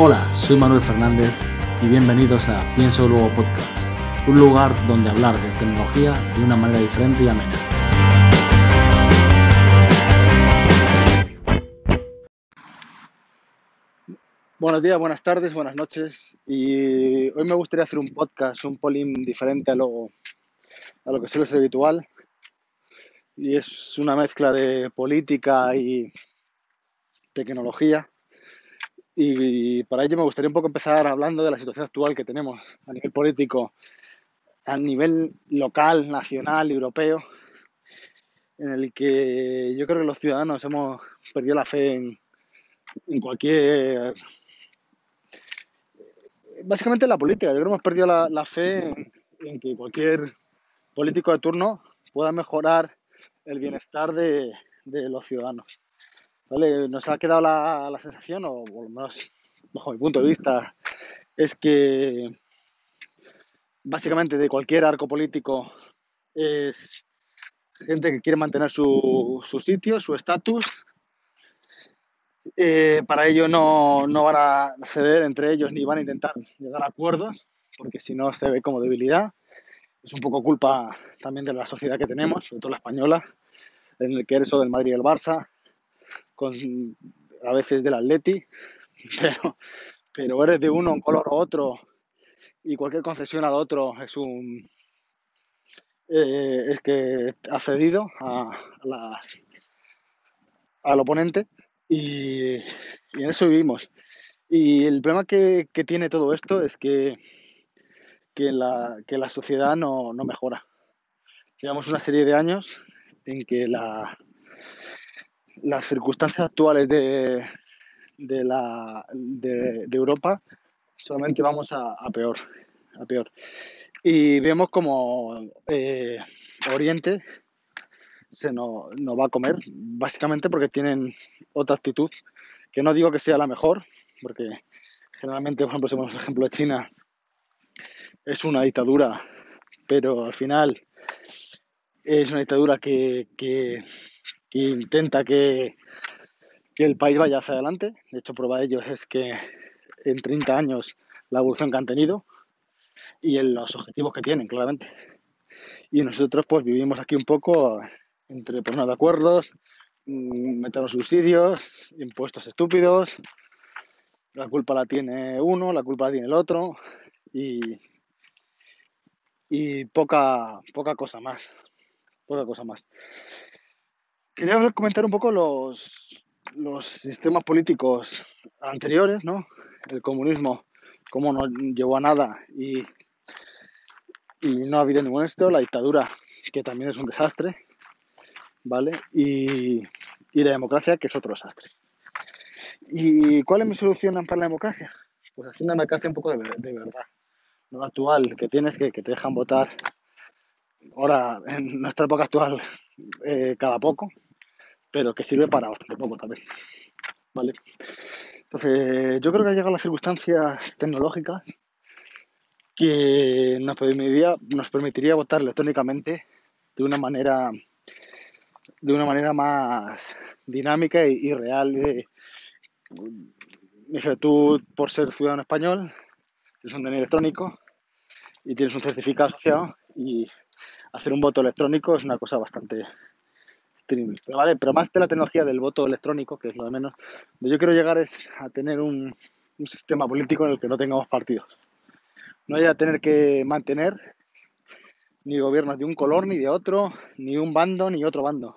Hola, soy Manuel Fernández y bienvenidos a Pienso Luego Podcast, un lugar donde hablar de tecnología de una manera diferente y amena. Buenos días, buenas tardes, buenas noches. Y hoy me gustaría hacer un podcast, un polín diferente a lo, a lo que suele ser habitual. Y es una mezcla de política y tecnología. Y para ello me gustaría un poco empezar hablando de la situación actual que tenemos a nivel político, a nivel local, nacional, europeo, en el que yo creo que los ciudadanos hemos perdido la fe en, cualquier... Básicamente en la política, yo creo que hemos perdido la, fe en, que cualquier político de turno pueda mejorar el bienestar de los ciudadanos. ¿Vale? Nos ha quedado la, la, sensación, o por lo menos bajo mi punto de vista, es que básicamente de cualquier arco político es gente que quiere mantener su, su sitio, su estatus. Eh, para ello no, no, van a ceder entre ellos ni van a intentar llegar a acuerdos, porque si no se ve como debilidad. Es un poco culpa también de la sociedad que tenemos, sobre todo la española, en el que eres o del Madrid y el Barça, con, a veces del Atleti, pero, pero eres de uno, un color o otro, y cualquier concesión al otro es un eh, es que ha cedido a, a la, al oponente y, en eso vivimos. Y el problema que, que tiene todo esto es que, que, la, que la sociedad no, no mejora. Llevamos una serie de años en que la, las circunstancias actuales de, de, la, de, Europa solamente vamos a, peor, a peor. Y vemos como eh, Oriente se nos, va a comer, básicamente porque tienen otra actitud, que no digo que sea la mejor, porque generalmente, por ejemplo, si vemos el ejemplo de China, es una dictadura, pero al final es una dictadura que que intenta que, que, el país vaya hacia adelante. De hecho, prueba de ello es que en 30 años la evolución que han tenido y en los objetivos que tienen, claramente. Y nosotros pues vivimos aquí un poco entre ponernos de acuerdos, mm, meternos subsidios, impuestos estúpidos, la culpa la tiene uno, la culpa la tiene el otro y, y poca, poca cosa más, poca cosa más. Quería comentar un poco los, los sistemas políticos anteriores, ¿no? El comunismo, cómo no llevó a nada y, y no ha habido ningún éxito. La dictadura, que también es un desastre, ¿vale? Y, y la democracia, que es otro desastre. ¿Y cuál es mi solución para la democracia? Pues hacer una democracia un poco de, de verdad. No actual, que tienes que, que te dejan votar ahora, en nuestra época actual, eh, cada poco, pero que sirve para bastante poco también. ¿Vale? Entonces, yo creo que ha llegado las circunstancias tecnológicas que nos permitiría, nos permitiría votar electrónicamente de una manera de una manera más dinámica y, real. De, tú, por ser ciudadano español, tienes un DNI electrónico y tienes un certificado asociado y hacer un voto electrónico es una cosa bastante pero, ¿vale? pero más de la tecnología del voto electrónico, que es lo de menos, donde yo quiero llegar es a tener un, un sistema político en el que no tengamos partidos. No haya tener que mantener ni gobiernos de un color ni de otro, ni un bando ni otro bando.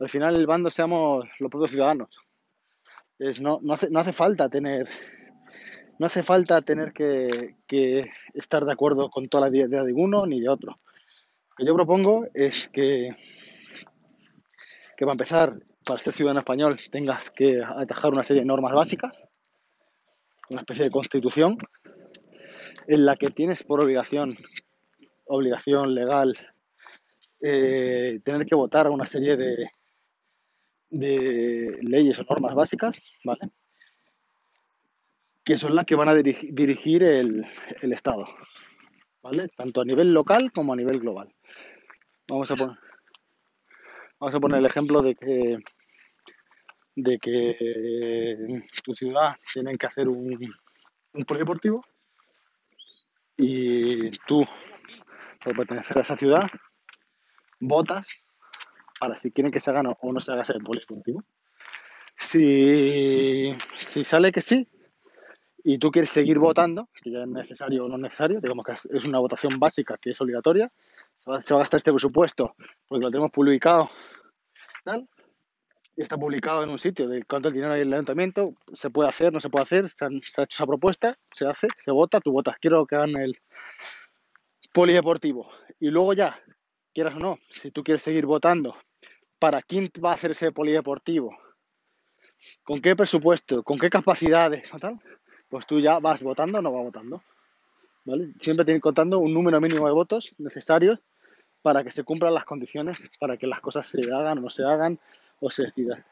Al final el bando seamos los propios ciudadanos. Es, no, no, hace, no hace falta tener no hace falta tener que, que, estar de acuerdo con toda la idea de uno ni de otro. Lo que yo propongo es que que para empezar, para ser ciudadano español tengas que atajar una serie de normas básicas, una especie de constitución, en la que tienes por obligación, obligación legal, eh, tener que votar una serie de, de leyes o normas básicas, ¿vale? Que son las que van a dirigir, dirigir el, el Estado, ¿vale? Tanto a nivel local como a nivel global. Vamos a poner Vamos a poner el ejemplo de que de que tu ciudad tienen que hacer un, un polideportivo y tú, por pertenecer a esa ciudad, votas para si quieren que se haga o no se haga ese polideportivo. Si, si sale que sí, y tú quieres seguir votando, que ya es necesario o no necesario, digamos que es una votación básica que es obligatoria, se va, a gastar este presupuesto porque lo tenemos publicado, tal, y está publicado en un sitio de cuánto dinero hay en el ayuntamiento, se puede hacer, no se puede hacer, se, ha hecho esa propuesta, se hace, se vota, tú votas, quiero que hagan el polideportivo. Y luego ya, quieras o no, si tú quieres seguir votando, ¿para quién va a hacer ese polideportivo? ¿Con qué presupuesto? ¿Con qué capacidades? Tal? Pues tú ya vas votando o no vas votando. Siempre tienes contando un número mínimo de votos necesarios para que se cumplan las condiciones, para que las cosas se hagan o no se hagan o se decidan.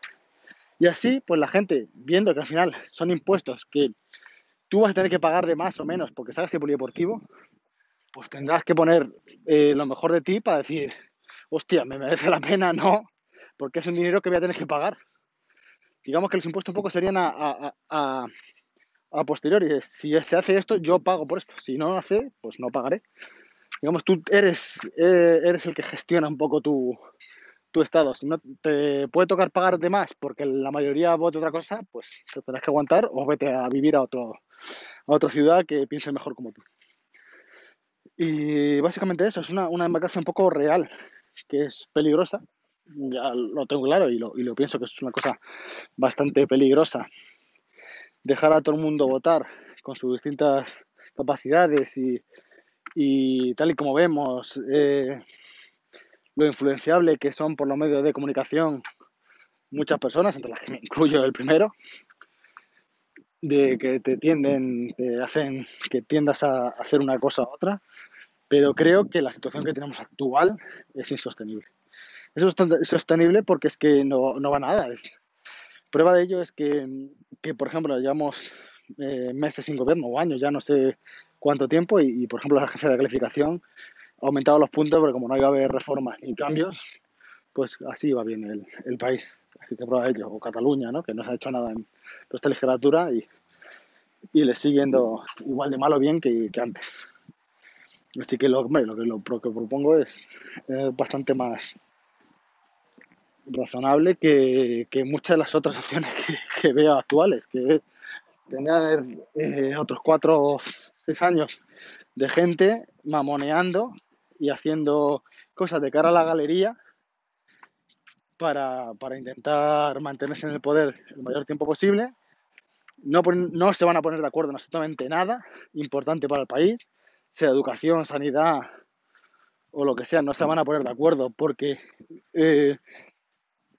Y así, pues la gente, viendo que al final son impuestos que tú vas a tener que pagar de más o menos porque salgas el polideportivo, pues tendrás que poner eh, lo mejor de ti para decir, hostia, me merece la pena, no, porque es un dinero que voy a tener que pagar. Digamos que los impuestos un poco serían a, a posteriori. Si se hace esto, yo pago por esto. Si no hace, pues no pagaré digamos, tú eres, eh, eres el que gestiona un poco tu, tu estado. Si no te puede tocar pagar de más porque la mayoría vote otra cosa, pues te tendrás que aguantar o vete a vivir a, otro, a otra ciudad que piense mejor como tú. Y básicamente eso, es una, una democracia un poco real, que es peligrosa, ya lo tengo claro y lo, y lo pienso que es una cosa bastante peligrosa. Dejar a todo el mundo votar con sus distintas capacidades y, y tal y como vemos, eh, lo influenciable que son por los medios de comunicación muchas personas, entre las que me incluyo el primero, de que te tienden, te hacen que tiendas a hacer una cosa u otra, pero creo que la situación que tenemos actual es insostenible. Es sostenible porque es que no, no va nada. Es, prueba de ello es que, que por ejemplo, llevamos eh, meses sin gobierno o años, ya no sé cuánto tiempo y, por ejemplo la agencia de calificación ha aumentado los puntos porque como no iba a haber reformas ni cambios, pues así va bien el, el país. Así que prueba ello. O Cataluña, ¿no? que no se ha hecho nada en esta legislatura y, y le sigue yendo igual de malo bien que, antes. Así que lo, que, lo que propongo es bastante más razonable que, que, muchas de las otras opciones que, que veo actuales, que tener eh, otros cuatro o seis años de gente mamoneando y haciendo cosas de cara a la galería para, para intentar mantenerse en el poder el mayor tiempo posible. No, no se van a poner de acuerdo en absolutamente nada importante para el país, sea educación, sanidad o lo que sea, no se van a poner de acuerdo porque eh,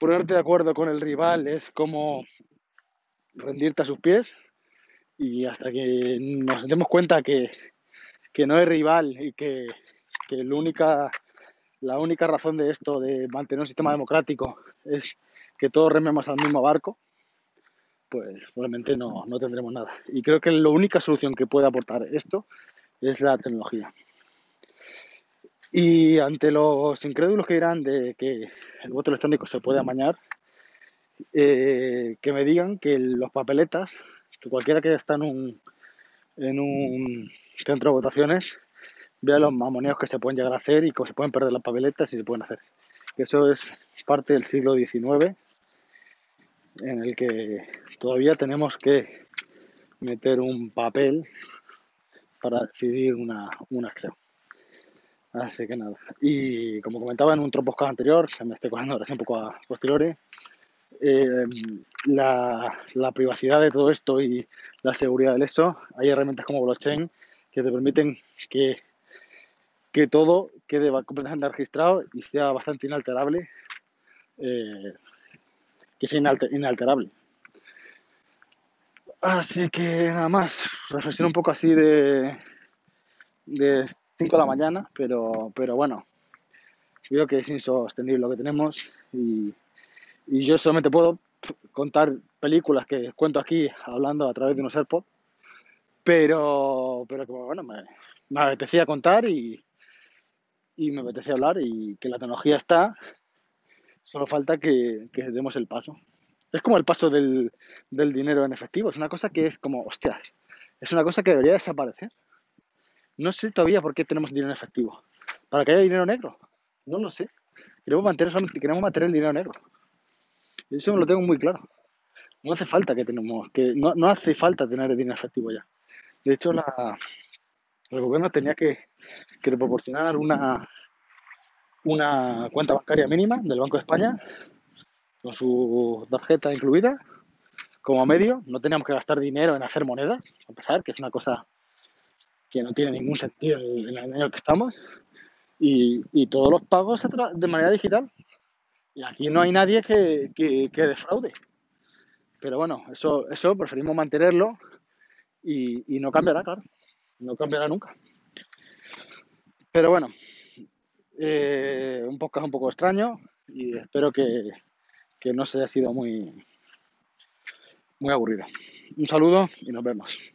ponerte de acuerdo con el rival es como rendirte a sus pies y hasta que nos demos cuenta que, no es rival y que, la, única, la única razón de esto, de mantener un sistema democrático, es que todos rememos al mismo barco, pues probablemente no, no tendremos nada. Y creo que la única solución que puede aportar esto es la tecnología. Y ante los incrédulos que dirán de que el voto electrónico se puede amañar, eh, que me digan que los papeletas que cualquiera que está en un, en un centro de votaciones vea los mamoneos que se pueden llegar a hacer y cómo se pueden perder las papeletas y se pueden hacer. Eso es parte del siglo XIX en el que todavía tenemos que meter un papel para decidir una, una acción. Así que nada. Y como comentaba en un tropos anterior, se me estoy cogiendo ahora un poco a posteriori, eh, la, la, privacidad de todo esto y la seguridad de eso, hay herramientas como blockchain que te permiten que, que todo quede completamente registrado y sea bastante inalterable, eh, que sea inalterable. Así que nada más, reflexión un poco así de, de 5 de la mañana, pero, pero bueno, creo que es insostenible lo que tenemos y yo solamente puedo contar películas que cuento aquí hablando a través de unos AirPods, pero, pero que bueno, me, me apetecía contar y, y me apetecía hablar y que la tecnología está, solo falta que, que demos el paso. Es como el paso del, del, dinero en efectivo, es una cosa que es como, hostias, es una cosa que debería desaparecer. No sé todavía por qué tenemos dinero efectivo. ¿Para que haya dinero negro? No lo sé. Queremos mantener, queremos mantener el dinero negro. Eso lo tengo muy claro. No hace falta que tenemos, que no, no hace falta tener el dinero efectivo ya. De hecho, la, el gobierno tenía que, que proporcionar una, una cuenta bancaria mínima del Banco de España, con su tarjeta incluida, como medio. No teníamos que gastar dinero en hacer monedas, a pesar que es una cosa que no tiene ningún sentido en el año que estamos. Y, y todos los pagos de manera digital. Y aquí no hay nadie que, que, que defraude. Pero bueno, eso, eso preferimos mantenerlo y, y no cambiará, claro. No cambiará nunca. Pero bueno, eh, un podcast un poco extraño y espero que, que no se haya sido muy, muy aburrido. Un saludo y nos vemos.